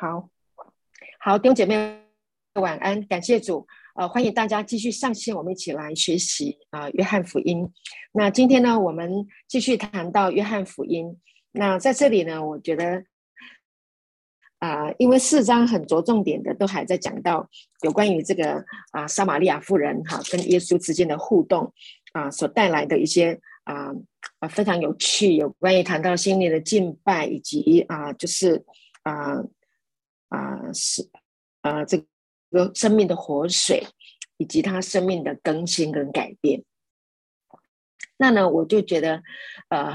好，好，弟兄姐妹晚安，感谢主，呃，欢迎大家继续上线，我们一起来学习啊，约翰福音。那今天呢，我们继续谈到约翰福音。那在这里呢，我觉得啊，因为四章很着重点的都还在讲到有关于这个啊，撒玛利亚妇人哈跟耶稣之间的互动啊，所带来的一些啊啊非常有趣，有关于谈到心灵的敬拜以及啊，就是啊。啊，是啊，这个生命的活水，以及他生命的更新跟改变。那呢，我就觉得，呃，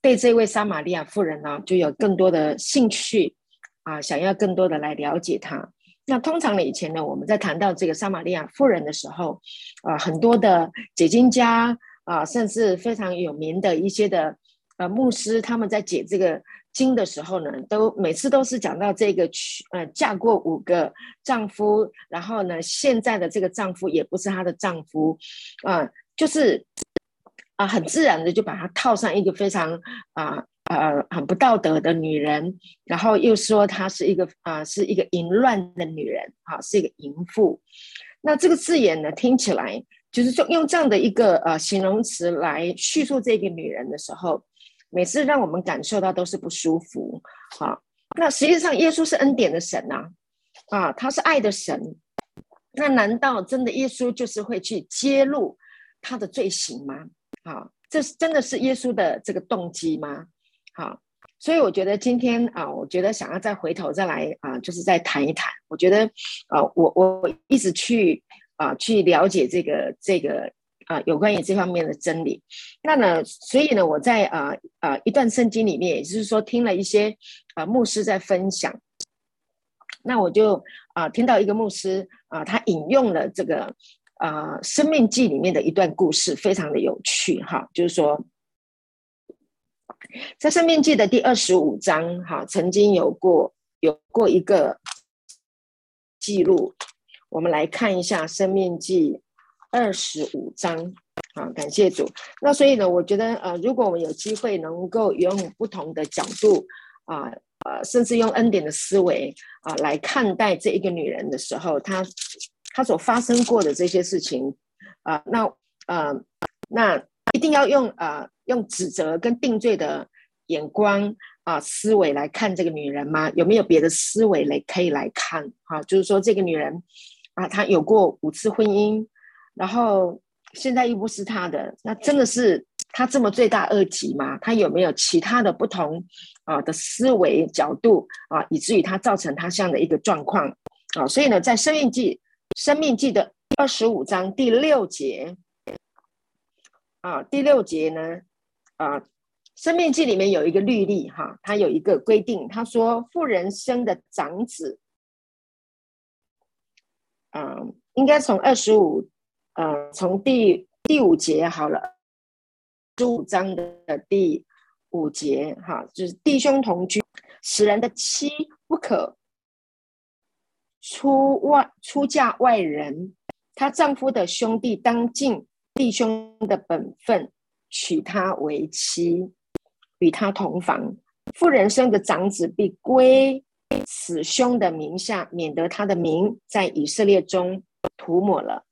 对这位撒玛利亚妇人呢，就有更多的兴趣啊，想要更多的来了解她。那通常呢，以前呢，我们在谈到这个撒玛利亚妇人的时候，啊，很多的解经家啊，甚至非常有名的一些的呃牧师，他们在解这个。经的时候呢，都每次都是讲到这个娶呃嫁过五个丈夫，然后呢，现在的这个丈夫也不是她的丈夫，啊，就是啊，很自然的就把她套上一个非常啊呃很不道德的女人，然后又说她是一个啊是一个淫乱的女人，啊，是一个淫妇。那这个字眼呢，听起来就是说用这样的一个呃形容词来叙述这个女人的时候。每次让我们感受到都是不舒服，啊，那实际上耶稣是恩典的神呐，啊，他是爱的神，那难道真的耶稣就是会去揭露他的罪行吗？啊，这是真的是耶稣的这个动机吗？好，所以我觉得今天啊，我觉得想要再回头再来啊，就是再谈一谈，我觉得啊，我我一直去啊去了解这个这个。啊，有关于这方面的真理，那呢，所以呢，我在啊啊一段圣经里面，也就是说听了一些啊牧师在分享，那我就啊听到一个牧师啊，他引用了这个啊《生命记》里面的一段故事，非常的有趣哈，就是说在《生命记》的第二十五章哈，曾经有过有过一个记录，我们来看一下《生命记》。二十五章，好，感谢主。那所以呢，我觉得呃，如果我们有机会能够用不同的角度啊，呃，甚至用恩典的思维啊来看待这一个女人的时候，她她所发生过的这些事情啊，那呃，那一定要用呃用指责跟定罪的眼光啊思维来看这个女人吗？有没有别的思维来可以来看？哈，就是说这个女人啊，她有过五次婚姻。然后现在又不是他的，那真的是他这么罪大恶极吗？他有没有其他的不同啊的思维角度啊，以至于他造成他这样的一个状况啊？所以呢，在生命记生命记的二十五章第六节啊，第六节呢啊，生命记里面有一个律例哈，它有一个规定，他说妇人生的长子，嗯，应该从二十五。呃，从第第五节好了，十五章的第五节哈，就是弟兄同居，使人的妻不可出外出嫁外人，她丈夫的兄弟当尽弟兄的本分，娶她为妻，与她同房。妇人生的长子必归此兄的名下，免得他的名在以色列中涂抹了。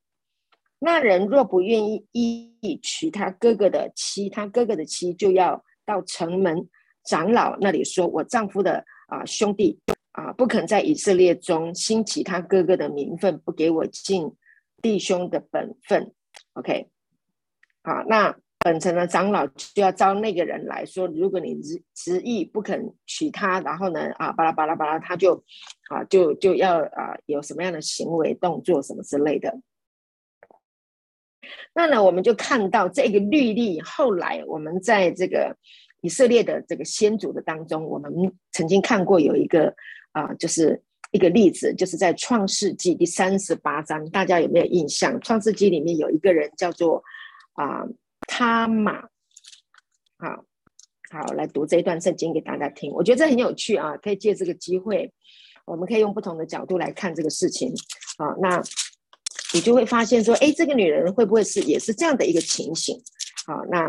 那人若不愿意意娶他哥哥的妻，他哥哥的妻就要到城门长老那里说：“我丈夫的啊兄弟啊，不肯在以色列中兴起他哥哥的名分，不给我尽弟兄的本分。”OK，好，那本城的长老就要招那个人来说：“如果你执执意不肯娶她，然后呢啊巴拉巴拉巴拉，他就啊就就要啊有什么样的行为动作什么之类的。”那呢，我们就看到这个律例。后来我们在这个以色列的这个先祖的当中，我们曾经看过有一个啊，就是一个例子，就是在创世纪第三十八章，大家有没有印象？创世纪里面有一个人叫做啊，他玛。好，好，来读这一段圣经给大家听。我觉得这很有趣啊，可以借这个机会，我们可以用不同的角度来看这个事情。啊，那。你就会发现说，哎，这个女人会不会是也是这样的一个情形？好，那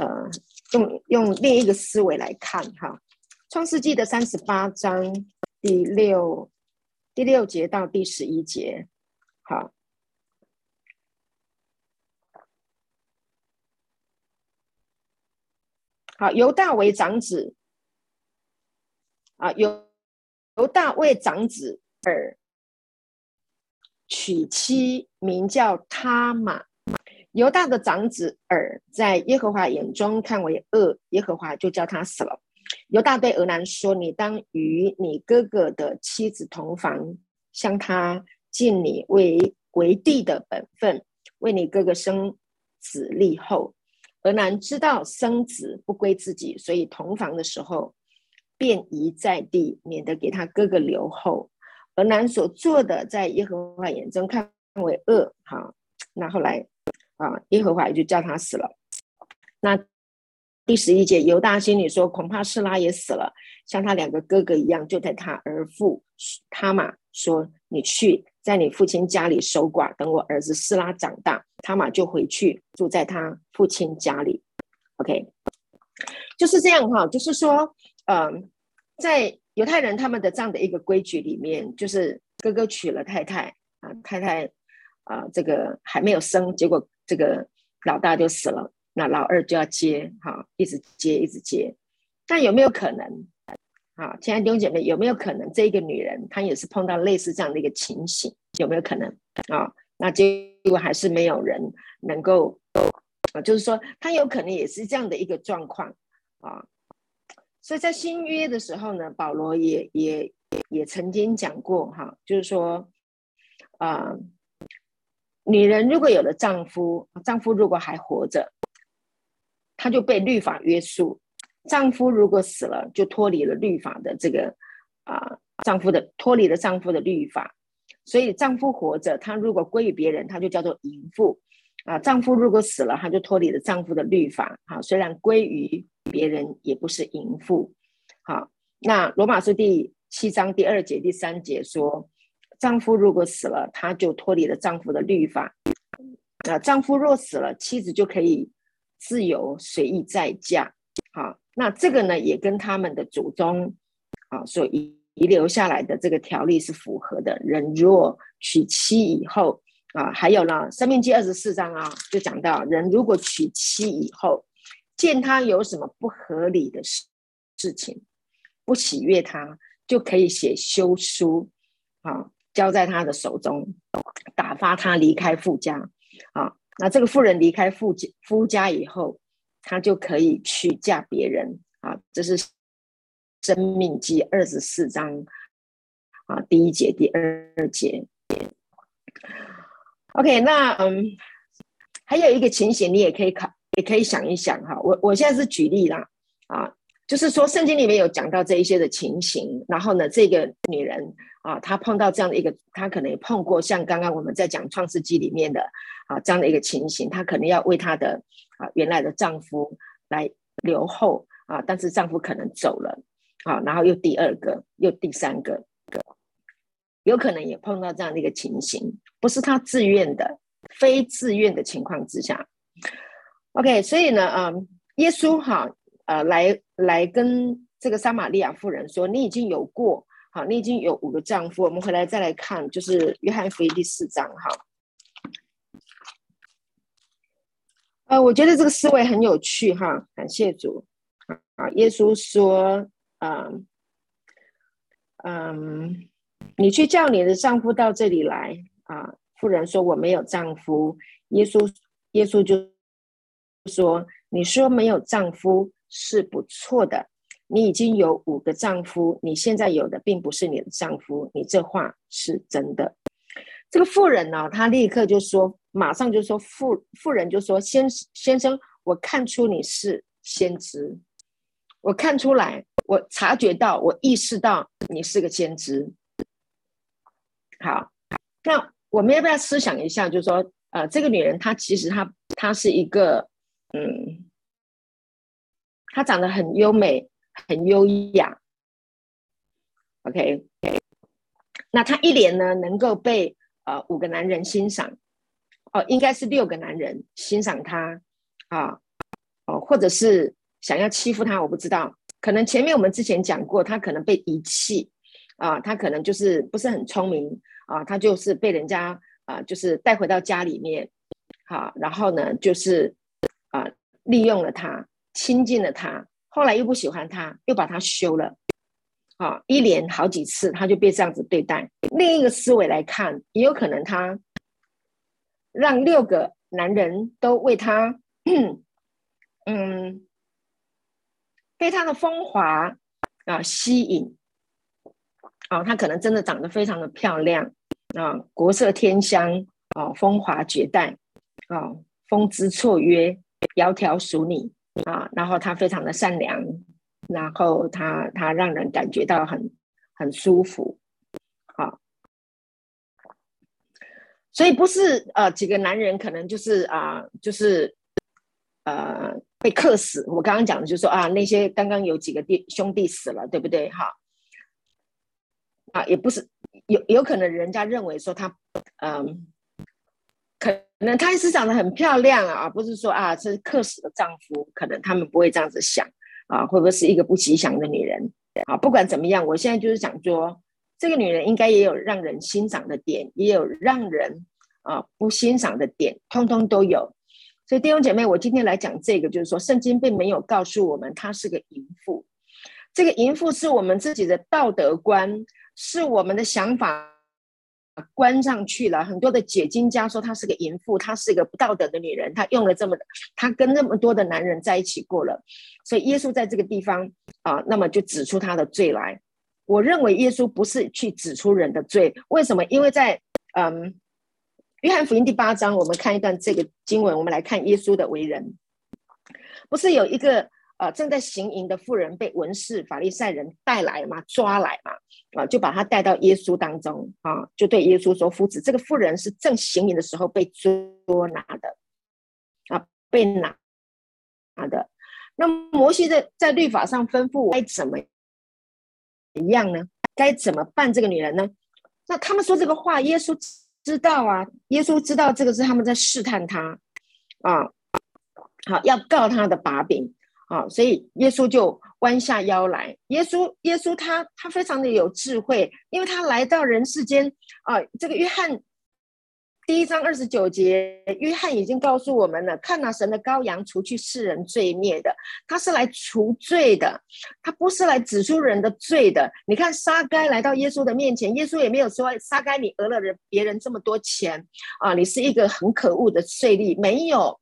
呃，用用另一个思维来看哈，《创世纪》的三十八章第六第六节到第十一节，好，好，犹大为长子，啊，犹犹大为长子而娶妻，名叫他玛。犹大的长子尔在耶和华眼中看为恶，耶和华就叫他死了。犹大对俄南说：“你当与你哥哥的妻子同房，向他尽你为为帝的本分，为你哥哥生子立后。”俄南知道生子不归自己，所以同房的时候便移在地，免得给他哥哥留后。俄南所做的，在耶和华眼中看为恶。哈，那后来。啊，耶和华也就叫他死了。那第十一节，犹大心里说：“恐怕示拉也死了，像他两个哥哥一样。”就在他儿父他玛说：“你去，在你父亲家里守寡，等我儿子示拉长大，他玛就回去住在他父亲家里。”OK，就是这样哈。就是说，嗯，在犹太人他们的这样的一个规矩里面，就是哥哥娶了太太啊，太太啊，这个还没有生，结果。这个老大就死了，那老二就要接，哈，一直接，一直接。但有没有可能，啊，亲爱的弟兄姐妹，有没有可能这一个女人她也是碰到类似这样的一个情形？有没有可能啊？那结果还是没有人能够，啊，就是说她有可能也是这样的一个状况啊。所以在新约的时候呢，保罗也也也曾经讲过，哈，就是说，啊。女人如果有了丈夫，丈夫如果还活着，她就被律法约束；丈夫如果死了，就脱离了律法的这个啊，丈夫的脱离了丈夫的律法。所以丈夫活着，他如果归于别人，他就叫做淫妇啊；丈夫如果死了，他就脱离了丈夫的律法。好，虽然归于别人，也不是淫妇。好，那罗马书第七章第二节、第三节说。丈夫如果死了，他就脱离了丈夫的律法。啊，丈夫若死了，妻子就可以自由随意再嫁。好，那这个呢，也跟他们的祖宗啊所遗遗留下来的这个条例是符合的。人若娶妻以后啊，还有呢，《生命记》二十四章啊，就讲到人如果娶妻以后，见他有什么不合理的事事情，不喜悦他，就可以写休书啊。交在他的手中，打发他离开夫家啊。那这个妇人离开夫家夫家以后，他就可以去嫁别人啊。这是《生命记》二十四章啊，第一节、第二节。OK，那嗯，还有一个情形，你也可以考，也可以想一想哈。我我现在是举例啦啊，就是说圣经里面有讲到这一些的情形，然后呢，这个女人。啊，她碰到这样的一个，她可能也碰过像刚刚我们在讲创世纪里面的啊这样的一个情形，她可能要为她的啊原来的丈夫来留后啊，但是丈夫可能走了啊，然后又第二个，又第三个，有可能也碰到这样的一个情形，不是她自愿的，非自愿的情况之下，OK，所以呢，嗯，耶稣哈，呃，来来跟这个撒玛利亚妇人说，你已经有过。好，你已经有五个丈夫，我们回来再来看，就是约翰福音第四章。哈，呃，我觉得这个思维很有趣。哈，感谢主。啊，耶稣说，嗯，嗯，你去叫你的丈夫到这里来。啊，妇人说我没有丈夫。耶稣，耶稣就说，你说没有丈夫是不错的。你已经有五个丈夫，你现在有的并不是你的丈夫，你这话是真的。这个妇人呢，她立刻就说，马上就说，妇妇人就说，先先生，我看出你是先知，我看出来，我察觉到，我意识到你是个先知。好，那我们要不要思想一下，就是说，呃，这个女人她其实她她是一个，嗯，她长得很优美。很优雅，OK，那她一脸呢能够被呃五个男人欣赏，哦，应该是六个男人欣赏她啊，哦，或者是想要欺负她，我不知道，可能前面我们之前讲过，她可能被遗弃啊，他可能就是不是很聪明啊，他就是被人家啊，就是带回到家里面，好，然后呢，就是啊，利用了他，亲近了他，后来又不喜欢他，又把他休了，啊，一连好几次他就被这样子对待。另一个思维来看，也有可能他让六个男人都为他，嗯，被他的风华啊吸引。啊，他可能真的长得非常的漂亮啊，国色天香啊，风华绝代啊，风姿绰约，窈窕淑女啊，然后她非常的善良，然后她她让人感觉到很很舒服，好，所以不是呃几个男人可能就是啊就是呃被克死，我刚刚讲的就是说啊那些刚刚有几个弟兄弟死了，对不对？哈。啊，也不是有有可能人家认为说他，嗯，可能她是长得很漂亮啊，不是说啊这是克死的丈夫，可能他们不会这样子想啊，会不会是一个不吉祥的女人啊？不管怎么样，我现在就是想说，这个女人应该也有让人欣赏的点，也有让人啊不欣赏的点，通通都有。所以弟兄姐妹，我今天来讲这个，就是说圣经并没有告诉我们她是个淫妇，这个淫妇是我们自己的道德观。是我们的想法关上去了。很多的解经家说她是个淫妇，她是一个不道德的女人，她用了这么，她跟那么多的男人在一起过了。所以耶稣在这个地方啊，那么就指出她的罪来。我认为耶稣不是去指出人的罪，为什么？因为在嗯，约翰福音第八章，我们看一段这个经文，我们来看耶稣的为人，不是有一个。啊，正在行淫的妇人被文士、法利赛人带来嘛，抓来嘛，啊，就把他带到耶稣当中啊，就对耶稣说：“夫子，这个妇人是正行淫的时候被捉拿的，啊，被拿拿的。那摩西在在律法上吩咐该怎么样呢？该怎么办这个女人呢？那他们说这个话，耶稣知道啊，耶稣知道这个是他们在试探他啊，好要告他的把柄。”啊，所以耶稣就弯下腰来。耶稣，耶稣他他非常的有智慧，因为他来到人世间啊。这个约翰第一章二十九节，约翰已经告诉我们了：看那神的羔羊，除去世人罪孽的，他是来除罪的，他不是来指出人的罪的。你看沙该来到耶稣的面前，耶稣也没有说沙该你讹了人别人这么多钱啊，你是一个很可恶的税吏，没有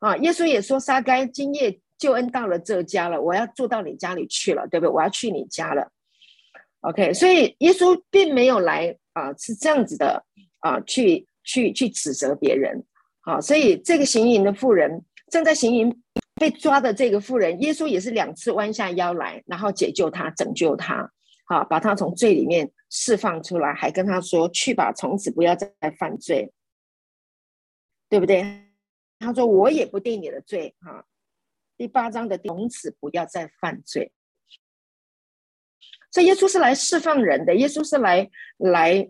啊。耶稣也说沙该今夜。救恩到了这家了，我要住到你家里去了，对不对？我要去你家了，OK。所以耶稣并没有来啊，是这样子的啊，去去去指责别人，好。所以这个行淫的妇人正在行淫被抓的这个妇人，耶稣也是两次弯下腰来，然后解救他，拯救他，好，把他从罪里面释放出来，还跟他说：“去吧，从此不要再犯罪，对不对？”他说：“我也不定你的罪，哈。”第八章的从此不要再犯罪，所以耶稣是来释放人的，耶稣是来来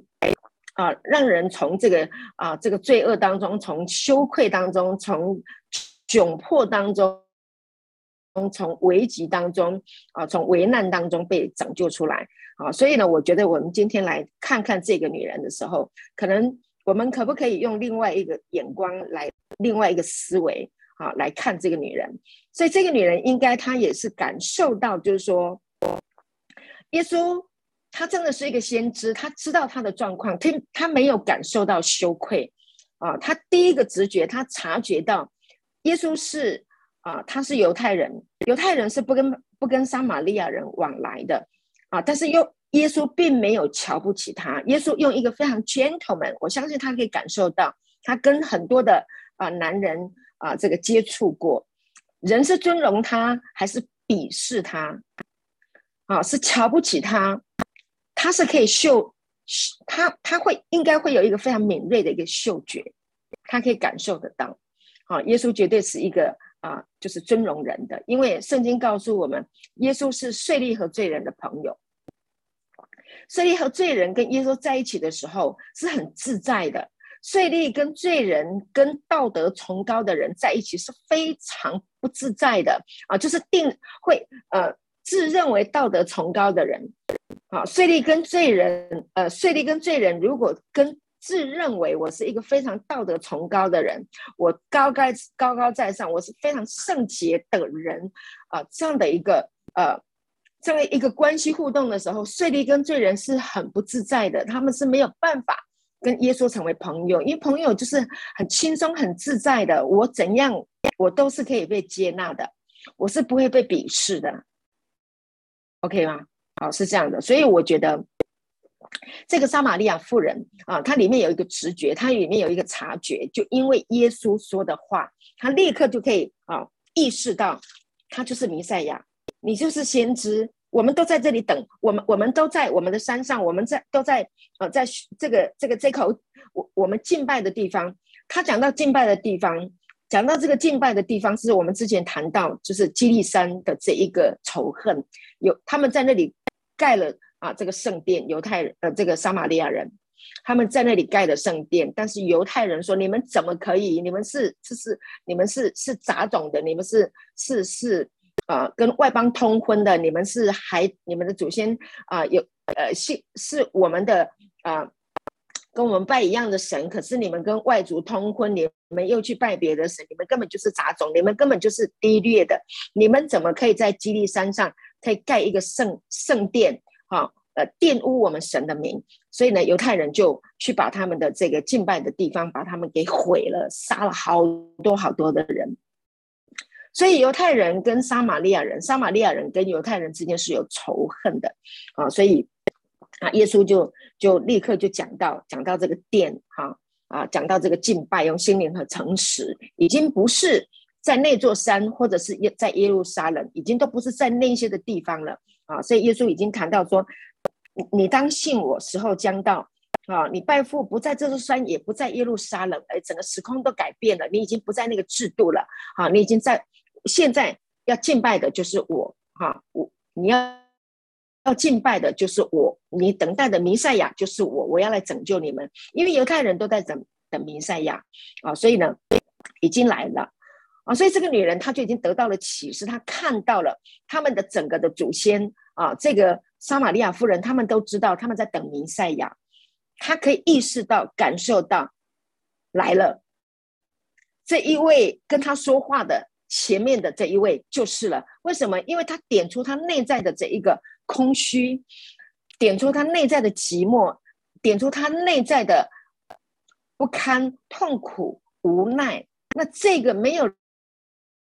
啊，让人从这个啊这个罪恶当中，从羞愧当中，从窘迫当中，从危急当中啊，从危难当中被拯救出来啊。所以呢，我觉得我们今天来看看这个女人的时候，可能我们可不可以用另外一个眼光来，另外一个思维？啊，来看这个女人，所以这个女人应该她也是感受到，就是说，耶稣他真的是一个先知，他知道他的状况，他他没有感受到羞愧啊，他第一个直觉，他察觉到耶稣是啊，他是犹太人，犹太人是不跟不跟撒玛利亚人往来的啊，但是又耶稣并没有瞧不起他，耶稣用一个非常 gentleman，我相信他可以感受到，他跟很多的啊男人。啊，这个接触过，人是尊荣他还是鄙视他？啊，是瞧不起他？他是可以嗅，他他会应该会有一个非常敏锐的一个嗅觉，他可以感受得到。啊，耶稣绝对是一个啊，就是尊荣人的，因为圣经告诉我们，耶稣是税吏和罪人的朋友。税吏和罪人跟耶稣在一起的时候是很自在的。税吏跟罪人、跟道德崇高的人在一起是非常不自在的啊！就是定会呃自认为道德崇高的人啊，税吏跟罪人，呃，税吏跟罪人，如果跟自认为我是一个非常道德崇高的人，我高高高高在上，我是非常圣洁的人，啊，这样的一个呃，这样一个关系互动的时候，税吏跟罪人是很不自在的，他们是没有办法跟耶稣成为朋友，因为朋友就是很轻松、很自在的，我怎样，我都是可以被接纳的，我是不会被鄙视的，OK 吗？好，是这样的，所以我觉得。这个撒玛利亚妇人啊，她里面有一个直觉，她里面有一个察觉，就因为耶稣说的话，她立刻就可以啊意识到，他就是弥赛亚，你就是先知，我们都在这里等，我们我们都在我们的山上，我们在都在呃在这个这个这口我我们敬拜的地方。他讲到敬拜的地方，讲到这个敬拜的地方，是我们之前谈到，就是基利山的这一个仇恨，有他们在那里盖了。啊，这个圣殿，犹太人呃，这个撒玛利亚人，他们在那里盖的圣殿，但是犹太人说：“你们怎么可以？你们是这是你们是是杂种的，你们是是是啊，跟外邦通婚的，你们是还你们的祖先啊有呃是是我们的啊，跟我们拜一样的神，可是你们跟外族通婚，你们又去拜别的神，你们根本就是杂种，你们根本就是低劣的，你们怎么可以在基利山上可以盖一个圣圣殿？”好，呃，玷污我们神的名，所以呢，犹太人就去把他们的这个敬拜的地方，把他们给毁了，杀了好多好多的人。所以犹太人跟撒玛利亚人，撒玛利亚人跟犹太人之间是有仇恨的啊。所以啊，耶稣就就立刻就讲到讲到这个殿，哈啊，讲到这个敬拜，用心灵和诚实，已经不是在那座山，或者是耶在耶路撒冷，已经都不是在那些的地方了。啊，所以耶稣已经谈到说，你当信我，时候将到啊！你拜父不在这座山，也不在耶路撒冷，哎，整个时空都改变了，你已经不在那个制度了啊！你已经在现在要敬拜的就是我哈，我你要要敬拜的就是我，你等待的弥赛亚就是我，我要来拯救你们，因为犹太人都在等等弥赛亚啊，所以呢，已经来了。啊，所以这个女人她就已经得到了启示，她看到了他们的整个的祖先啊，这个撒玛利亚夫人，他们都知道他们在等弥赛亚，她可以意识到、感受到来了。这一位跟他说话的前面的这一位就是了。为什么？因为他点出他内在的这一个空虚，点出他内在的寂寞，点出他内在的不堪、痛苦、无奈。那这个没有。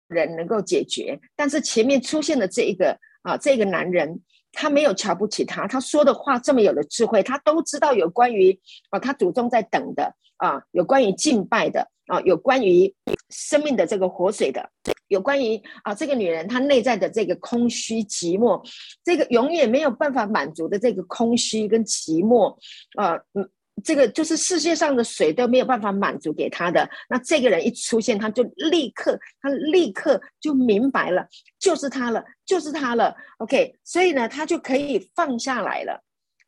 人能够解决，但是前面出现的这一个啊，这个男人他没有瞧不起他，他说的话这么有的智慧，他都知道有关于啊，他祖宗在等的啊，有关于敬拜的啊，有关于生命的这个活水的，有关于啊，这个女人她内在的这个空虚寂寞，这个永远没有办法满足的这个空虚跟寂寞啊，嗯。这个就是世界上的水都没有办法满足给他的。那这个人一出现，他就立刻，他立刻就明白了，就是他了，就是他了。OK，所以呢，他就可以放下来了。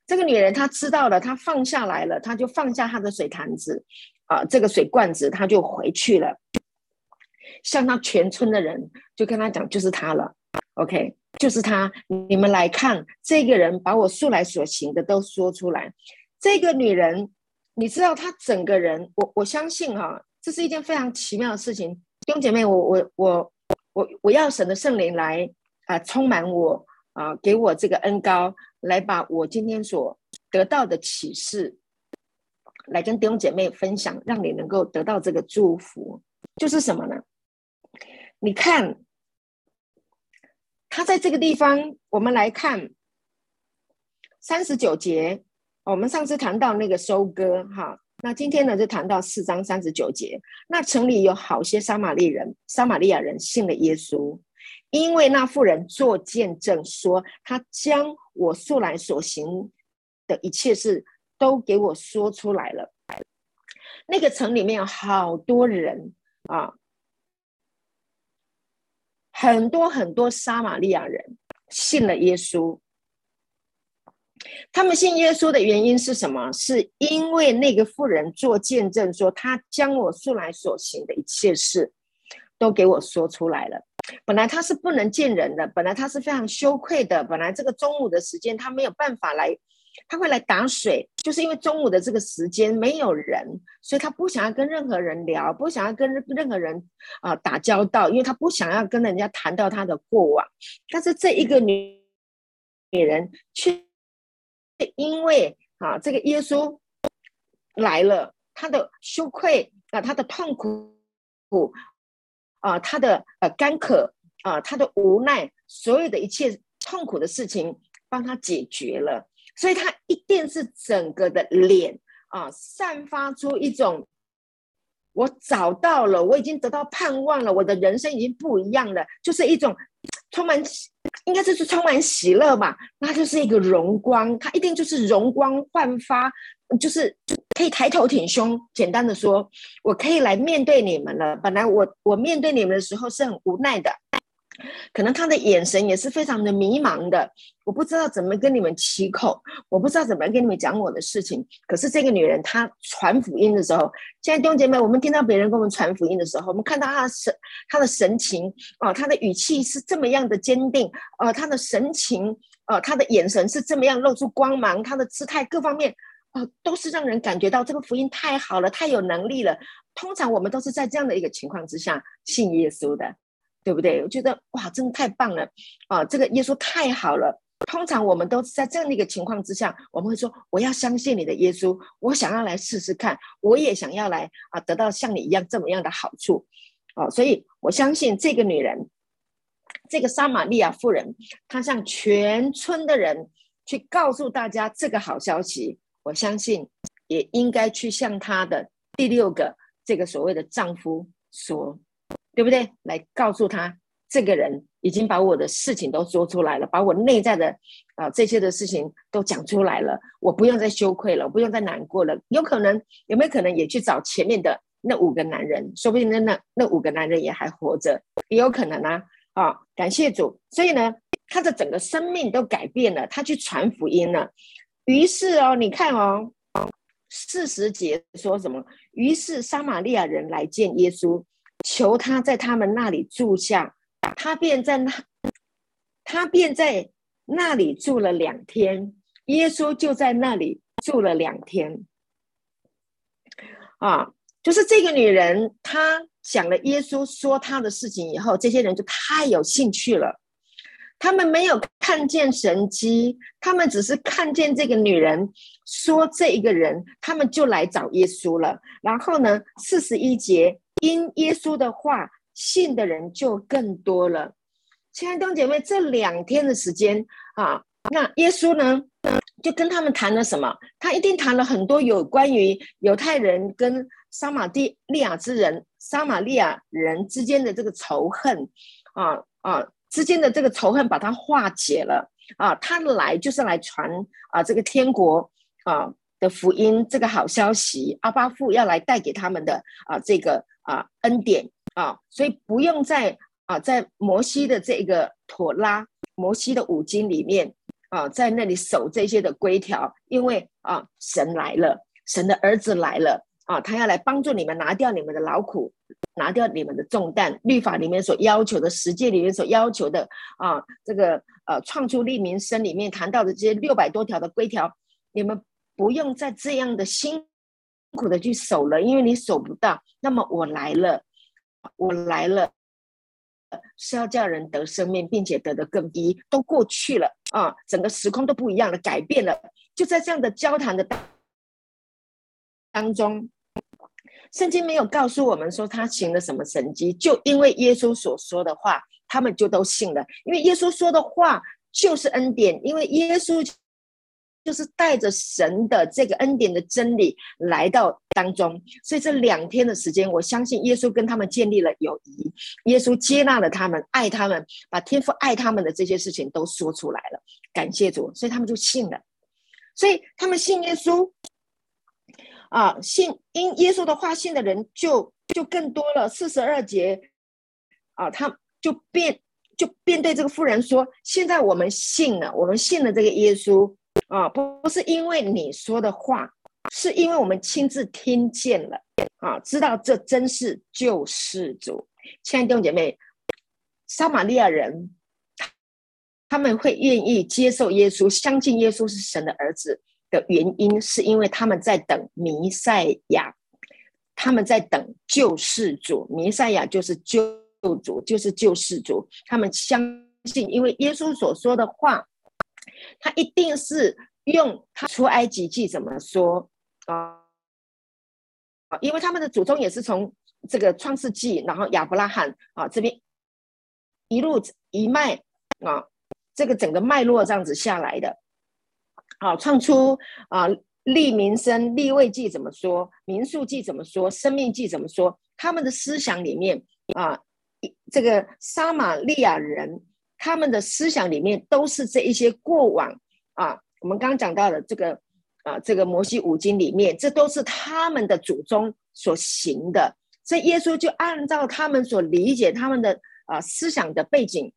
这个女人她知道了，她放下来了，她就放下她的水坛子，啊，这个水罐子，她就回去了。向他全村的人就跟他讲，就是他了。OK，就是他。你们来看，这个人把我素来所行的都说出来。这个女人，你知道她整个人，我我相信哈，这是一件非常奇妙的事情。弟兄姐妹，我我我我我要神的圣灵来啊，充满我啊，给我这个恩高，来把我今天所得到的启示，来跟弟兄姐妹分享，让你能够得到这个祝福。就是什么呢？你看，他在这个地方，我们来看三十九节。我们上次谈到那个收割，哈，那今天呢就谈到四章三十九节。那城里有好些撒玛利人、撒玛利亚人信了耶稣，因为那妇人做见证说，他将我素来所行的一切事都给我说出来了。那个城里面有好多人啊，很多很多撒玛利亚人信了耶稣。他们信耶稣的原因是什么？是因为那个妇人做见证说，他将我素来所行的一切事都给我说出来了。本来他是不能见人的，本来他是非常羞愧的，本来这个中午的时间他没有办法来，他会来打水，就是因为中午的这个时间没有人，所以他不想要跟任何人聊，不想要跟任何人啊打交道，因为他不想要跟人家谈到他的过往。但是这一个女女人却因为啊这个耶稣来了，他的羞愧啊，他的痛苦。啊，他的呃干渴啊，他的无奈，所有的一切痛苦的事情帮他解决了，所以他一定是整个的脸啊，散发出一种我找到了，我已经得到盼望了，我的人生已经不一样了，就是一种充满，应该就是充满喜乐吧，那就是一个荣光，他一定就是容光焕发，就是就。可以抬头挺胸，简单的说，我可以来面对你们了。本来我我面对你们的时候是很无奈的，可能他的眼神也是非常的迷茫的。我不知道怎么跟你们启口，我不知道怎么跟你们讲我的事情。可是这个女人她传福音的时候，现在弟兄姐妹，我们听到别人跟我们传福音的时候，我们看到她的神，她的神情啊，她的语气是这么样的坚定，呃，她的神情，呃，她的眼神是这么样露出光芒，她的姿态各方面。哦，都是让人感觉到这个福音太好了，太有能力了。通常我们都是在这样的一个情况之下信耶稣的，对不对？我觉得哇，真的太棒了啊！这个耶稣太好了。通常我们都是在这样的一个情况之下，我们会说：我要相信你的耶稣，我想要来试试看，我也想要来啊，得到像你一样这么样的好处。哦，所以我相信这个女人，这个撒玛利亚妇人，她向全村的人去告诉大家这个好消息。我相信也应该去向她的第六个这个所谓的丈夫说，对不对？来告诉他，这个人已经把我的事情都说出来了，把我内在的啊这些的事情都讲出来了，我不用再羞愧了，不用再难过了。有可能有没有可能也去找前面的那五个男人？说不定那那那五个男人也还活着，也有可能啊！啊，感谢主！所以呢，他的整个生命都改变了，他去传福音了。于是哦，你看哦，四十节说什么？于是撒玛利亚人来见耶稣，求他在他们那里住下。他便在那，他便在那里住了两天。耶稣就在那里住了两天。啊，就是这个女人，她讲了耶稣说她的事情以后，这些人就太有兴趣了。他们没有看见神迹，他们只是看见这个女人说这一个人，他们就来找耶稣了。然后呢，四十一节，因耶稣的话信的人就更多了。亲爱的弟兄姐妹，这两天的时间啊，那耶稣呢，就跟他们谈了什么？他一定谈了很多有关于犹太人跟撒玛利亚之人、撒玛利亚人之间的这个仇恨啊啊。之间的这个仇恨把它化解了啊！他来就是来传啊这个天国啊的福音，这个好消息，阿巴父要来带给他们的啊这个啊恩典啊，所以不用在啊在摩西的这个妥拉摩西的五经里面啊在那里守这些的规条，因为啊神来了，神的儿子来了啊，他要来帮助你们拿掉你们的劳苦。拿掉你们的重担，律法里面所要求的，实践里面所要求的啊，这个呃，创出立民生里面谈到的这些六百多条的规条，你们不用在这样的辛苦的去守了，因为你守不到。那么我来了，我来了，是要叫人得生命，并且得的更低，都过去了啊，整个时空都不一样了，改变了。就在这样的交谈的当中。圣经没有告诉我们说他行了什么神迹，就因为耶稣所说的话，他们就都信了。因为耶稣说的话就是恩典，因为耶稣就是带着神的这个恩典的真理来到当中，所以这两天的时间，我相信耶稣跟他们建立了友谊，耶稣接纳了他们，爱他们，把天父爱他们的这些事情都说出来了，感谢主，所以他们就信了，所以他们信耶稣。啊，信因耶稣的话信的人就就更多了。四十二节，啊，他就变就便对这个妇人说：“现在我们信了，我们信了这个耶稣啊，不是因为你说的话，是因为我们亲自听见了啊，知道这真是救世主。”亲爱的弟兄姐妹，撒玛利亚人，他们会愿意接受耶稣，相信耶稣是神的儿子的原因，是因为他们在等弥赛亚，他们在等救世主。弥赛亚就是救主，就是救世主。他们相信，因为耶稣所说的话，他一定是用他出埃及记怎么说啊？因为他们的祖宗也是从这个创世纪，然后亚伯拉罕啊这边一路一脉啊，这个整个脉络这样子下来的，好创出啊立民生立位记怎么说，民数记怎么说，生命记怎么说，他们的思想里面啊，这个撒玛利亚人他们的思想里面都是这一些过往啊，我们刚刚讲到的这个。啊，这个摩西五经里面，这都是他们的祖宗所行的，所以耶稣就按照他们所理解他们的啊思想的背景，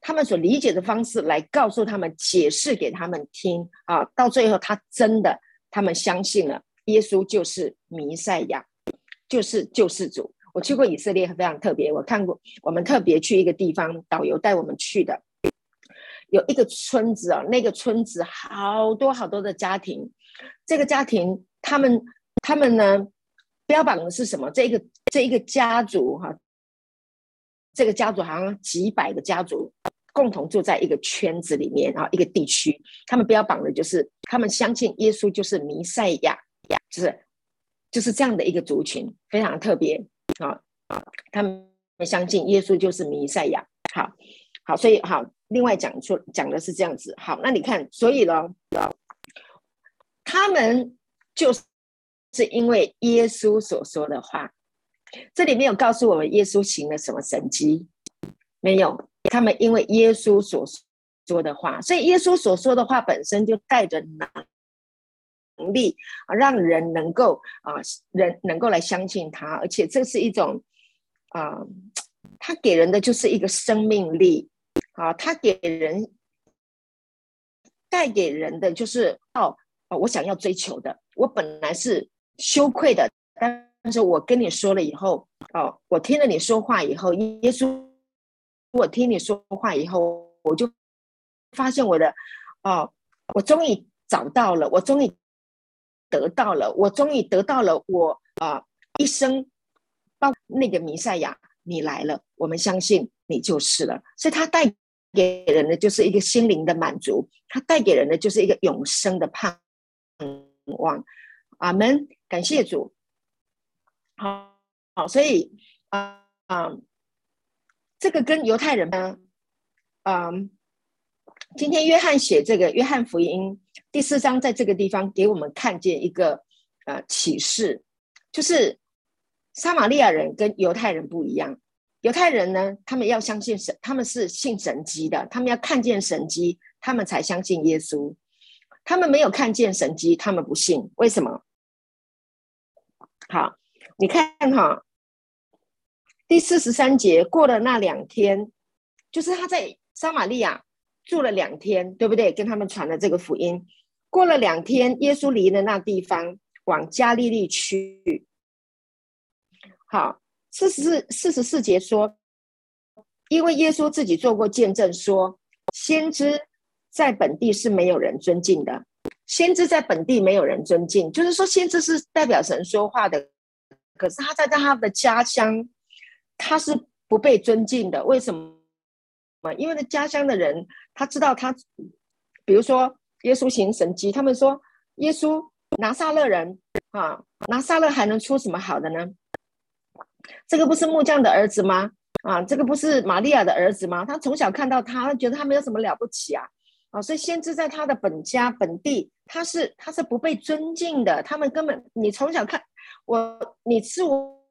他们所理解的方式来告诉他们，解释给他们听啊。到最后，他真的他们相信了，耶稣就是弥赛亚，就是救世主。我去过以色列，非常特别。我看过，我们特别去一个地方，导游带我们去的。有一个村子啊，那个村子好多好多的家庭，这个家庭他们他们呢标榜的是什么？这个这一个家族哈，这个家族好像几百个家族共同住在一个圈子里面啊，一个地区。他们标榜的就是他们相信耶稣就是弥赛亚呀，就是就是这样的一个族群，非常特别啊啊！他们相信耶稣就是弥赛亚。好，好，所以好。另外讲出讲的是这样子，好，那你看，所以呢，他们就是是因为耶稣所说的话，这里没有告诉我们耶稣行了什么神迹，没有，他们因为耶稣所说的话，所以耶稣所说的话本身就带着能能力啊，让人能够啊，人能够来相信他，而且这是一种啊，他给人的就是一个生命力。啊，他给人带给人的就是哦哦，我想要追求的，我本来是羞愧的，但是我跟你说了以后，哦，我听了你说话以后，耶稣，我听你说话以后，我就发现我的，哦，我终于找到了，我终于得到了，我终于得到了，我啊一生到那个弥赛亚，你来了，我们相信你就是了，所以他带。给人的就是一个心灵的满足，它带给人的就是一个永生的盼望。阿门，感谢主。好，好，所以啊啊，这个跟犹太人呢，嗯，今天约翰写这个约翰福音第四章，在这个地方给我们看见一个呃启示，就是撒玛利亚人跟犹太人不一样。犹太人呢，他们要相信神，他们是信神迹的，他们要看见神迹，他们才相信耶稣。他们没有看见神迹，他们不信。为什么？好，你看哈，第四十三节过了那两天，就是他在撒玛利亚住了两天，对不对？跟他们传了这个福音。过了两天，耶稣离了那地方，往加利利去。好。四十四四十四节说，因为耶稣自己做过见证，说先知在本地是没有人尊敬的。先知在本地没有人尊敬，就是说先知是代表神说话的，可是他在他的家乡，他是不被尊敬的。为什么？因为他家乡的人，他知道他，比如说耶稣行神迹，他们说耶稣拿撒勒人啊，拿撒勒还能出什么好的呢？这个不是木匠的儿子吗？啊，这个不是玛利亚的儿子吗？他从小看到他，他觉得他没有什么了不起啊，啊，所以先知在他的本家本地，他是他是不被尊敬的。他们根本，你从小看我，你是我，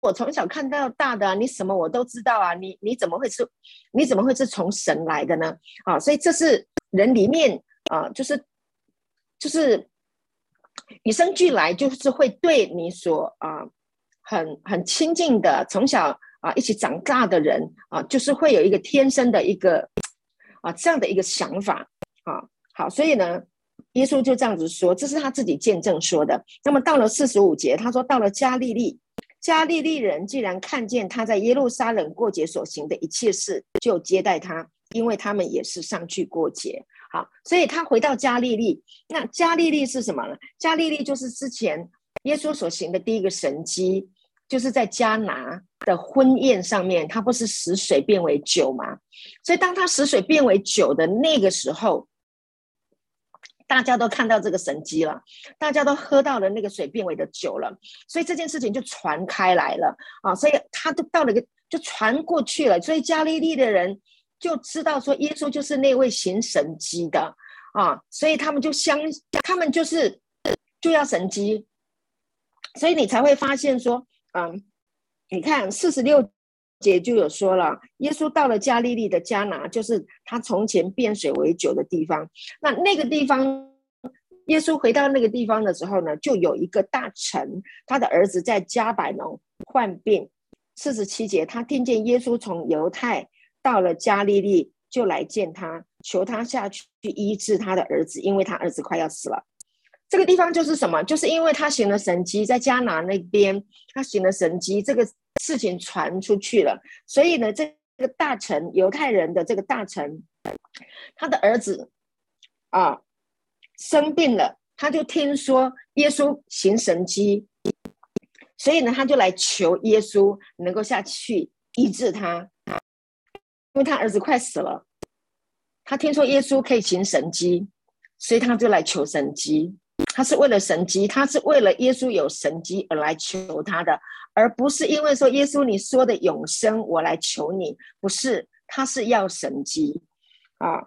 我从小看到大的，你什么我都知道啊，你你怎么会是，你怎么会是从神来的呢？啊，所以这是人里面啊，就是就是与生俱来，就是会对你所啊。很很亲近的，从小啊一起长大的人啊，就是会有一个天生的一个啊这样的一个想法啊。好，所以呢，耶稣就这样子说，这是他自己见证说的。那么到了四十五节，他说到了加利利，加利利人既然看见他在耶路撒冷过节所行的一切事，就接待他，因为他们也是上去过节。好，所以他回到加利利。那加利利是什么呢？加利利就是之前耶稣所行的第一个神迹，就是在加拿的婚宴上面，他不是使水变为酒吗？所以当他使水变为酒的那个时候。大家都看到这个神迹了，大家都喝到了那个水变为的酒了，所以这件事情就传开来了啊！所以他都到了一个就传过去了，所以加利利的人就知道说耶稣就是那位行神迹的啊，所以他们就相，他们就是就要神迹，所以你才会发现说，嗯，你看四十六。节就有说了，耶稣到了加利利的迦拿，就是他从前变水为酒的地方。那那个地方，耶稣回到那个地方的时候呢，就有一个大臣，他的儿子在加百农患病。四十七节，他听见耶稣从犹太到了加利利，就来见他，求他下去医治他的儿子，因为他儿子快要死了。这个地方就是什么？就是因为他行了神迹，在迦拿那边他行了神迹，这个。事情传出去了，所以呢，这个大臣犹太人的这个大臣，他的儿子啊生病了，他就听说耶稣行神迹，所以呢，他就来求耶稣能够下去医治他，因为他儿子快死了。他听说耶稣可以行神迹，所以他就来求神迹。他是为了神迹，他是为了耶稣有神迹而来求他的。而不是因为说耶稣你说的永生，我来求你，不是，他是要神迹啊。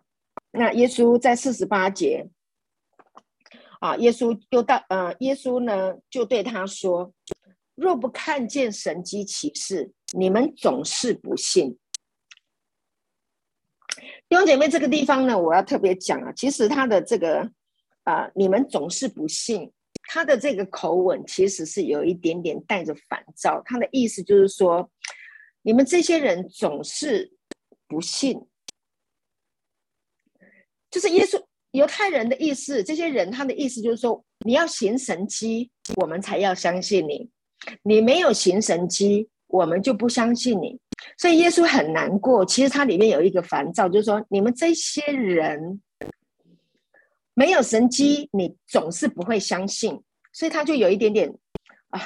那耶稣在四十八节啊，耶稣又到呃，耶稣呢就对他说：若不看见神迹启示，你们总是不信。弟兄姐妹，这个地方呢，我要特别讲啊，其实他的这个啊，你们总是不信。他的这个口吻其实是有一点点带着烦躁，他的意思就是说，你们这些人总是不信，就是耶稣犹太人的意思。这些人他的意思就是说，你要行神迹，我们才要相信你；你没有行神迹，我们就不相信你。所以耶稣很难过。其实他里面有一个烦躁，就是说，你们这些人。没有神机，你总是不会相信，所以他就有一点点啊，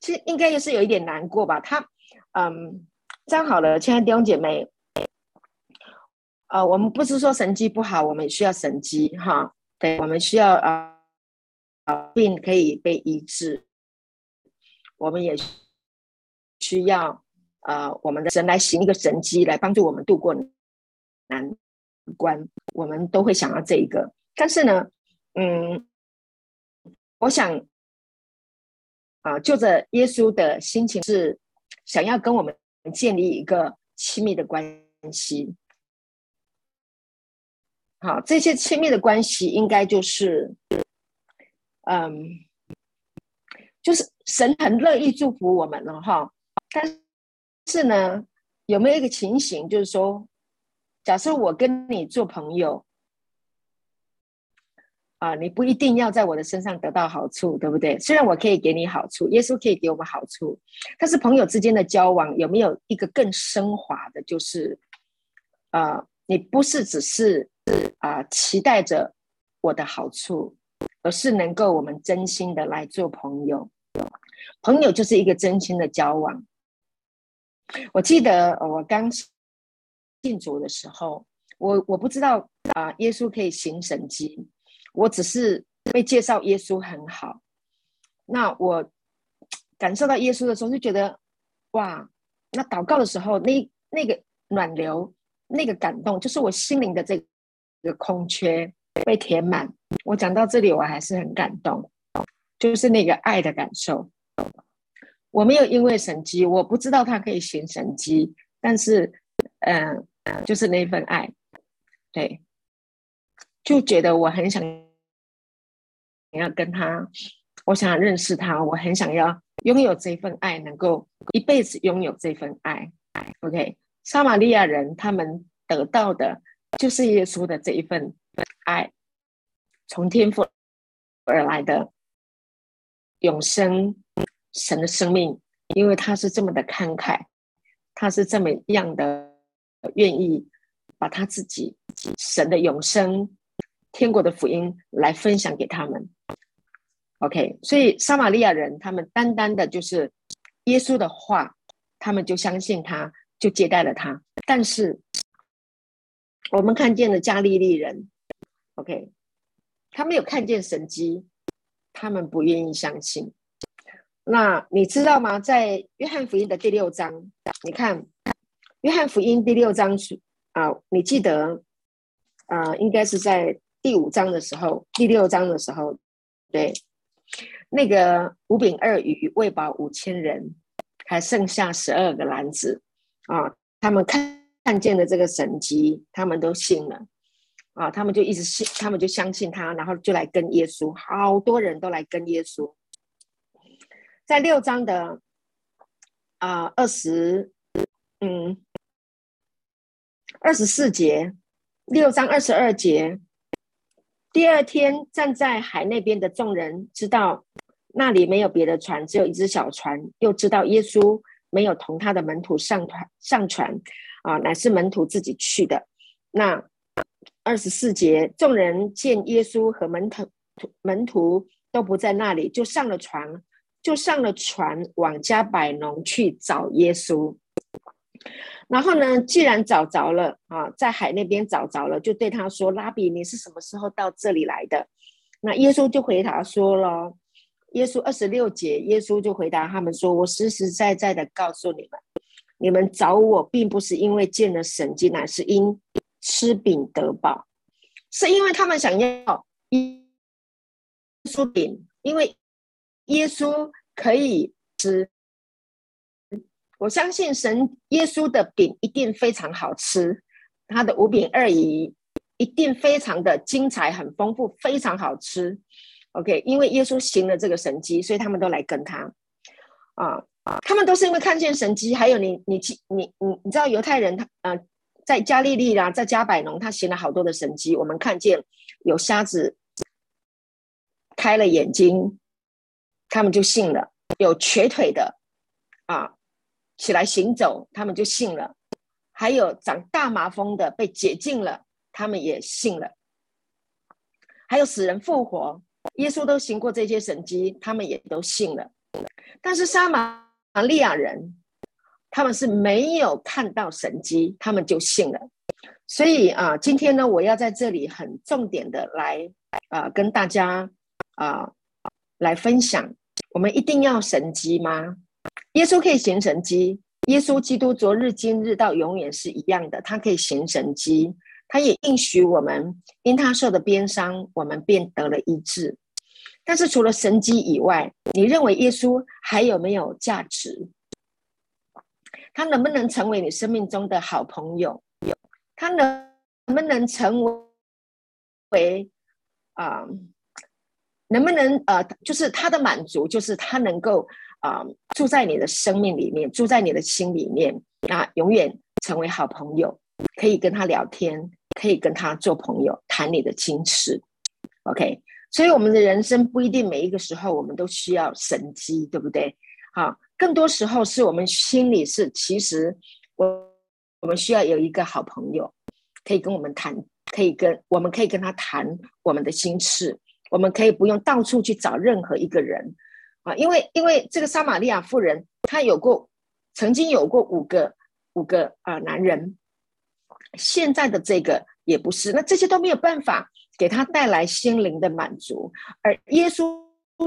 其实应该也是有一点难过吧。他嗯，这样好了，亲爱的弟兄姐妹，呃，我们不是说神机不好，我们需要神机哈，对，我们需要啊啊病可以被医治，我们也需要呃我们的神来行一个神机来帮助我们度过难关，我们都会想要这一个。但是呢，嗯，我想啊，就着耶稣的心情是想要跟我们建立一个亲密的关系。好，这些亲密的关系应该就是，嗯，就是神很乐意祝福我们了哈。但是呢，有没有一个情形，就是说，假设我跟你做朋友？啊，你不一定要在我的身上得到好处，对不对？虽然我可以给你好处，耶稣可以给我们好处，但是朋友之间的交往有没有一个更升华的？就是，啊，你不是只是啊期待着我的好处，而是能够我们真心的来做朋友。朋友就是一个真心的交往。我记得我刚信主的时候，我我不知道啊，耶稣可以行神迹。我只是被介绍耶稣很好，那我感受到耶稣的时候就觉得，哇！那祷告的时候，那那个暖流，那个感动，就是我心灵的这个空缺被填满。我讲到这里，我还是很感动，就是那个爱的感受。我没有因为神迹，我不知道他可以行神迹，但是，嗯，就是那份爱，对，就觉得我很想。要跟他，我想认识他，我很想要拥有这份爱，能够一辈子拥有这份爱。OK，撒玛利亚人他们得到的就是耶稣的这一份爱，从天父而来的永生神的生命因为他是这么的慷慨，他是这么样的愿意把他自己神的永生、天国的福音来分享给他们。OK，所以撒玛利亚人他们单单的就是耶稣的话，他们就相信他，就接待了他。但是我们看见了加利利人，OK，他没有看见神迹，他们不愿意相信。那你知道吗？在约翰福音的第六章，你看约翰福音第六章是啊，你记得啊，应该是在第五章的时候，第六章的时候，对。那个五饼二鱼喂饱五千人，还剩下十二个篮子啊！他们看看见了这个神迹，他们都信了啊！他们就一直信，他们就相信他，然后就来跟耶稣，好多人都来跟耶稣。在六章的啊二十嗯二十四节，六章二十二节。第二天，站在海那边的众人知道那里没有别的船，只有一只小船。又知道耶稣没有同他的门徒上船，上船啊，乃是门徒自己去的。那二十四节，众人见耶稣和门徒门徒都不在那里，就上了船，就上了船往加百农去找耶稣。然后呢？既然找着了啊，在海那边找着了，就对他说：“拉比，你是什么时候到这里来的？”那耶稣就回答说了：“耶稣二十六节，耶稣就回答他们说：‘我实实在在的告诉你们，你们找我，并不是因为见了神迹，乃是因吃饼得饱，是因为他们想要耶稣饼，因为耶稣可以吃。”我相信神耶稣的饼一定非常好吃，他的五饼二鱼一定非常的精彩、很丰富、非常好吃。OK，因为耶稣行了这个神迹，所以他们都来跟他。啊啊，他们都是因为看见神迹。还有你你你你你知道犹太人他呃在加利利啦，在加百农，他行了好多的神迹。我们看见有瞎子开了眼睛，他们就信了；有瘸腿的啊。起来行走，他们就信了；还有长大麻风的被解禁了，他们也信了；还有死人复活，耶稣都行过这些神迹，他们也都信了。但是撒玛利亚人，他们是没有看到神迹，他们就信了。所以啊，今天呢，我要在这里很重点的来啊，跟大家啊来分享：我们一定要神迹吗？耶稣可以行神迹，耶稣基督昨日今日到永远是一样的，他可以行神迹，他也应许我们，因他受的鞭伤，我们便得了医治。但是除了神迹以外，你认为耶稣还有没有价值？他能不能成为你生命中的好朋友？他能能不能成为啊？能不能呃，就是他的满足，就是他能够。啊，住在你的生命里面，住在你的心里面，那永远成为好朋友，可以跟他聊天，可以跟他做朋友，谈你的心事。OK，所以我们的人生不一定每一个时候我们都需要神机，对不对？好，更多时候是我们心里是，其实我我们需要有一个好朋友，可以跟我们谈，可以跟我们可以跟他谈我们的心事，我们可以不用到处去找任何一个人。啊，因为因为这个撒玛利亚妇人，她有过曾经有过五个五个啊男人，现在的这个也不是，那这些都没有办法给他带来心灵的满足。而耶稣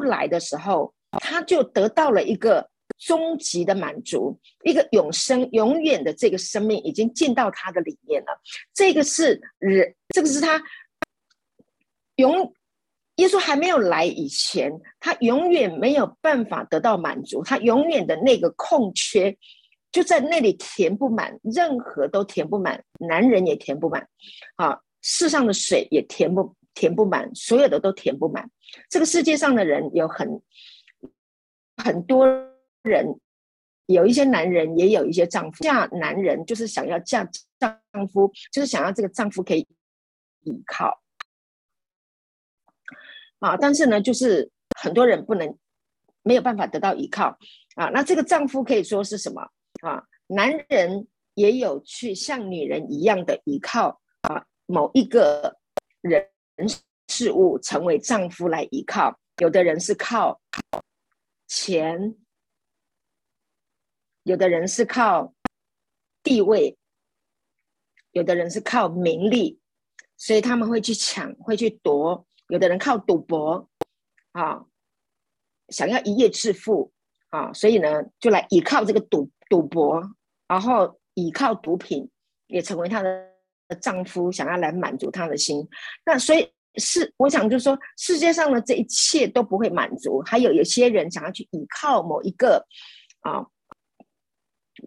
来的时候，他就得到了一个终极的满足，一个永生、永远的这个生命已经进到他的里面了。这个是人，这个是他永。耶稣还没有来以前，他永远没有办法得到满足，他永远的那个空缺就在那里填不满，任何都填不满，男人也填不满，啊，世上的水也填不填不满，所有的都填不满。这个世界上的人有很很多人，有一些男人，也有一些丈夫嫁男人，就是想要嫁丈夫，就是想要这个丈夫可以依靠。啊，但是呢，就是很多人不能没有办法得到依靠啊。那这个丈夫可以说是什么啊？男人也有去像女人一样的依靠啊，某一个人事物成为丈夫来依靠。有的人是靠钱，有的人是靠地位，有的人是靠名利，所以他们会去抢，会去夺。有的人靠赌博啊，想要一夜致富啊，所以呢，就来依靠这个赌赌博，然后依靠毒品，也成为她的丈夫，想要来满足她的心。那所以是我想，就是说，世界上的这一切都不会满足，还有有些人想要去依靠某一个啊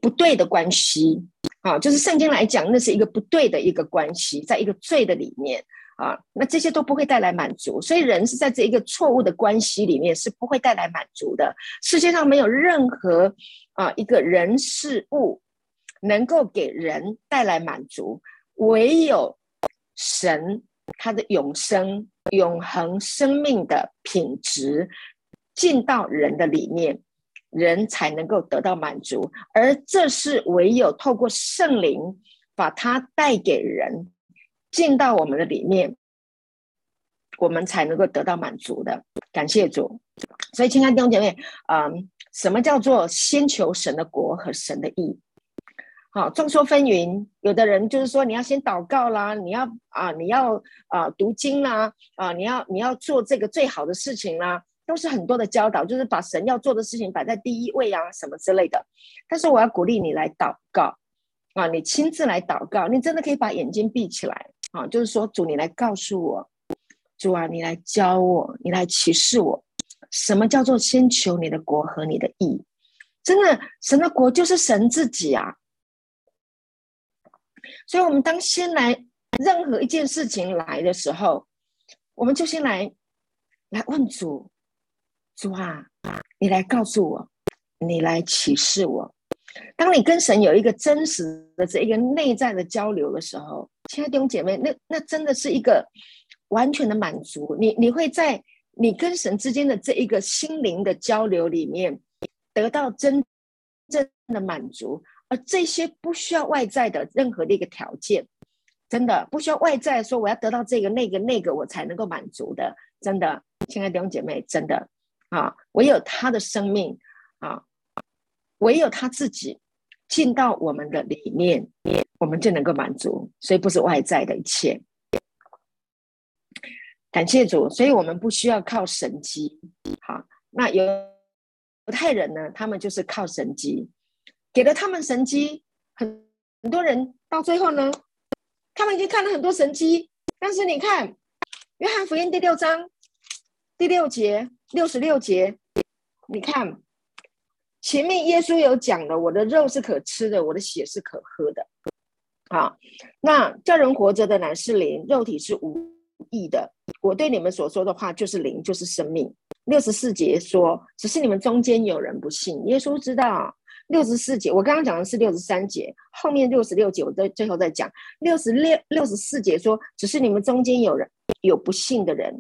不对的关系啊，就是圣经来讲，那是一个不对的一个关系，在一个罪的里面。啊，那这些都不会带来满足，所以人是在这一个错误的关系里面是不会带来满足的。世界上没有任何啊一个人事物能够给人带来满足，唯有神他的永生、永恒生命的品质进到人的里面，人才能够得到满足，而这是唯有透过圣灵把它带给人。进到我们的里面，我们才能够得到满足的。感谢主。所以，亲爱的弟兄姐妹，嗯，什么叫做先求神的国和神的义？好，众说纷纭。有的人就是说，你要先祷告啦，你要啊，你要啊读经啦，啊，你要你要做这个最好的事情啦，都是很多的教导，就是把神要做的事情摆在第一位啊，什么之类的。但是，我要鼓励你来祷告啊，你亲自来祷告，你真的可以把眼睛闭起来。啊，就是说，主你来告诉我，主啊，你来教我，你来启示我，什么叫做先求你的国和你的义？真的，神的国就是神自己啊。所以，我们当先来任何一件事情来的时候，我们就先来来问主，主啊，你来告诉我，你来启示我。当你跟神有一个真实的这一个内在的交流的时候，亲爱的弟兄姐妹，那那真的是一个完全的满足。你你会在你跟神之间的这一个心灵的交流里面得到真正的满足，而这些不需要外在的任何的一个条件，真的不需要外在说我要得到这个那个那个我才能够满足的。真的，亲爱的弟兄姐妹，真的啊，唯有他的生命啊。唯有他自己进到我们的里面，我们就能够满足。所以不是外在的一切。感谢主，所以我们不需要靠神机。好，那犹太人呢？他们就是靠神机，给了他们神机，很很多人到最后呢，他们已经看了很多神机，但是你看约翰福音第六章第六节六十六节，你看。前面耶稣有讲了，我的肉是可吃的，我的血是可喝的。啊，那叫人活着的乃是灵，肉体是无益的。我对你们所说的话就是灵，就是生命。六十四节说，只是你们中间有人不信。耶稣知道。六十四节，我刚刚讲的是六十三节，后面六十六节我在最后再讲。六十六六十四节说，只是你们中间有人有不信的人。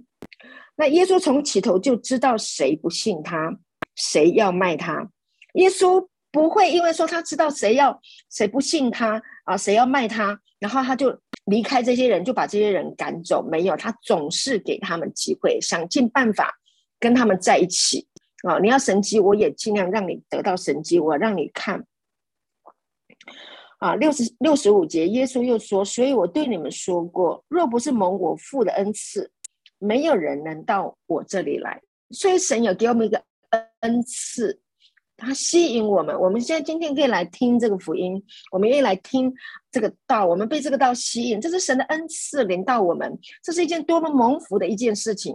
那耶稣从起头就知道谁不信他，谁要卖他。耶稣不会因为说他知道谁要谁不信他啊，谁要卖他，然后他就离开这些人，就把这些人赶走。没有，他总是给他们机会，想尽办法跟他们在一起啊！你要神机，我也尽量让你得到神机，我让你看啊。六十六十五节，耶稣又说：“所以我对你们说过，若不是蒙我父的恩赐，没有人能到我这里来。所以神有给我们一个恩赐。”它吸引我们，我们现在今天可以来听这个福音，我们愿意来听这个道，我们被这个道吸引，这是神的恩赐临到我们，这是一件多么蒙福的一件事情，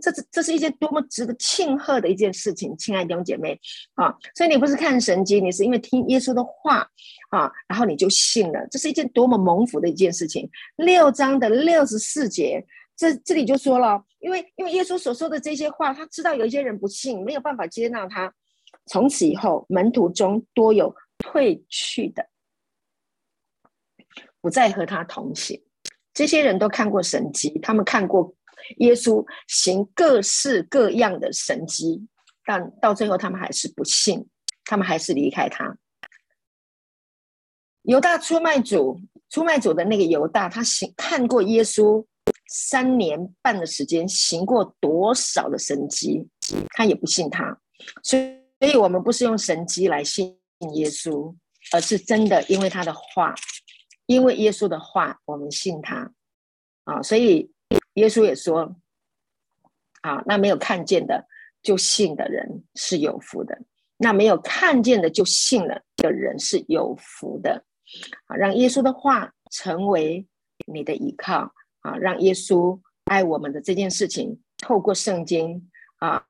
这是这是一件多么值得庆贺的一件事情，亲爱的弟兄姐妹啊！所以你不是看神经，你是因为听耶稣的话啊，然后你就信了，这是一件多么蒙福的一件事情。六章的六十四节，这这里就说了，因为因为耶稣所说的这些话，他知道有一些人不信，没有办法接纳他。从此以后，门徒中多有退去的，不再和他同行。这些人都看过神迹，他们看过耶稣行各式各样的神迹，但到最后他们还是不信，他们还是离开他。犹大出卖主，出卖主的那个犹大，他行看过耶稣三年半的时间行过多少的神迹，他也不信他。所以，所以我们不是用神迹来信耶稣，而是真的因为他的话，因为耶稣的话，我们信他啊。所以耶稣也说啊，那没有看见的就信的人是有福的，那没有看见的就信了的人是有福的。啊，让耶稣的话成为你的依靠啊！让耶稣爱我们的这件事情，透过圣经啊，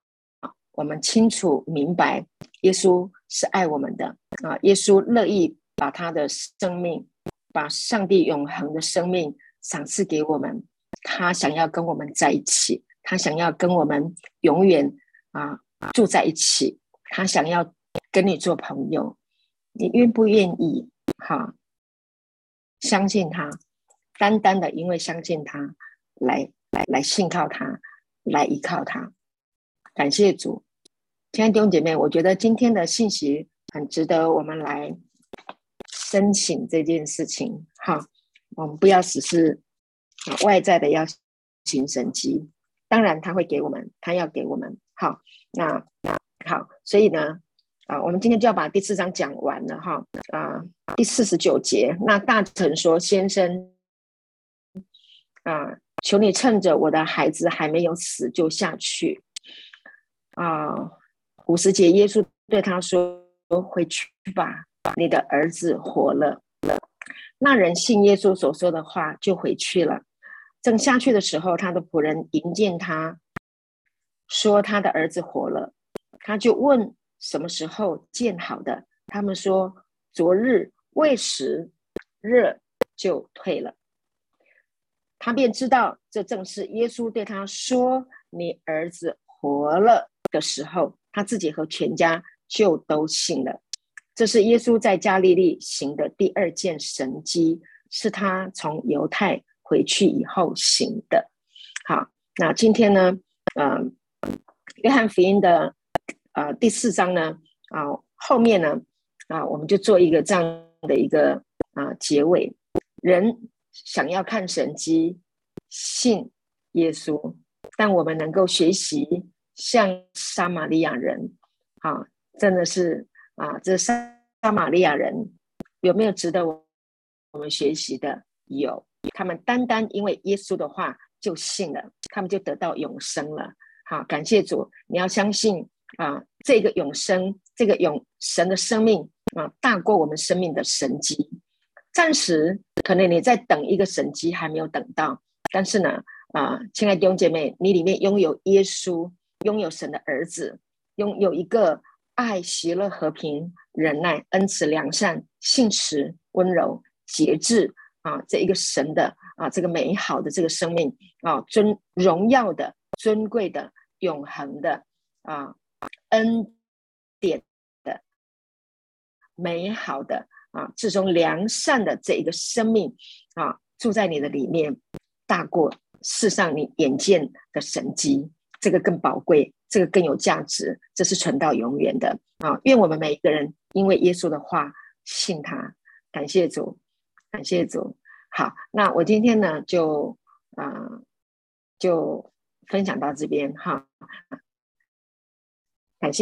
我们清楚明白，耶稣是爱我们的啊！耶稣乐意把他的生命，把上帝永恒的生命赏赐给我们，他想要跟我们在一起，他想要跟我们永远啊住在一起，他想要跟你做朋友，你愿不愿意？哈，相信他，单单的因为相信他，来来来信靠他，来依靠他。感谢主，亲爱的弟兄姐妹，我觉得今天的信息很值得我们来申请这件事情。哈，我们不要只是外在的要行神迹，当然他会给我们，他要给我们。好，那那好，所以呢。啊，我们今天就要把第四章讲完了哈。啊，第四十九节，那大臣说：“先生，啊，求你趁着我的孩子还没有死，就下去。”啊，五十节，耶稣对他说：“回去吧，你的儿子活了。”那人信耶稣所说的话，就回去了。正下去的时候，他的仆人迎见他，说：“他的儿子活了。”他就问。什么时候建好的？他们说昨日未时，热就退了。他便知道这正是耶稣对他说：“你儿子活了”的时候，他自己和全家就都信了。这是耶稣在加利利行的第二件神迹，是他从犹太回去以后行的。好，那今天呢？嗯，约翰福音的。呃，第四章呢，啊，后面呢，啊，我们就做一个这样的一个啊结尾。人想要看神迹，信耶稣，但我们能够学习像撒玛利亚人，啊，真的是啊，这撒撒玛利亚人有没有值得我我们学习的？有，他们单单因为耶稣的话就信了，他们就得到永生了。好，感谢主，你要相信。啊，这个永生，这个永神的生命啊，大过我们生命的神迹。暂时可能你在等一个神迹，还没有等到。但是呢，啊，亲爱的弟兄姐妹，你里面拥有耶稣，拥有神的儿子，拥有一个爱、喜乐、和平、忍耐、恩慈、良善、信实、温柔、节制啊，这一个神的啊，这个美好的这个生命啊，尊荣耀的、尊贵的、永恒的啊。恩典的、美好的啊，这种良善的这一个生命啊，住在你的里面，大过世上你眼见的神迹，这个更宝贵，这个更有价值，这是存到永远的啊！愿我们每一个人因为耶稣的话信他，感谢主，感谢主。好，那我今天呢，就啊，就分享到这边哈。感谢。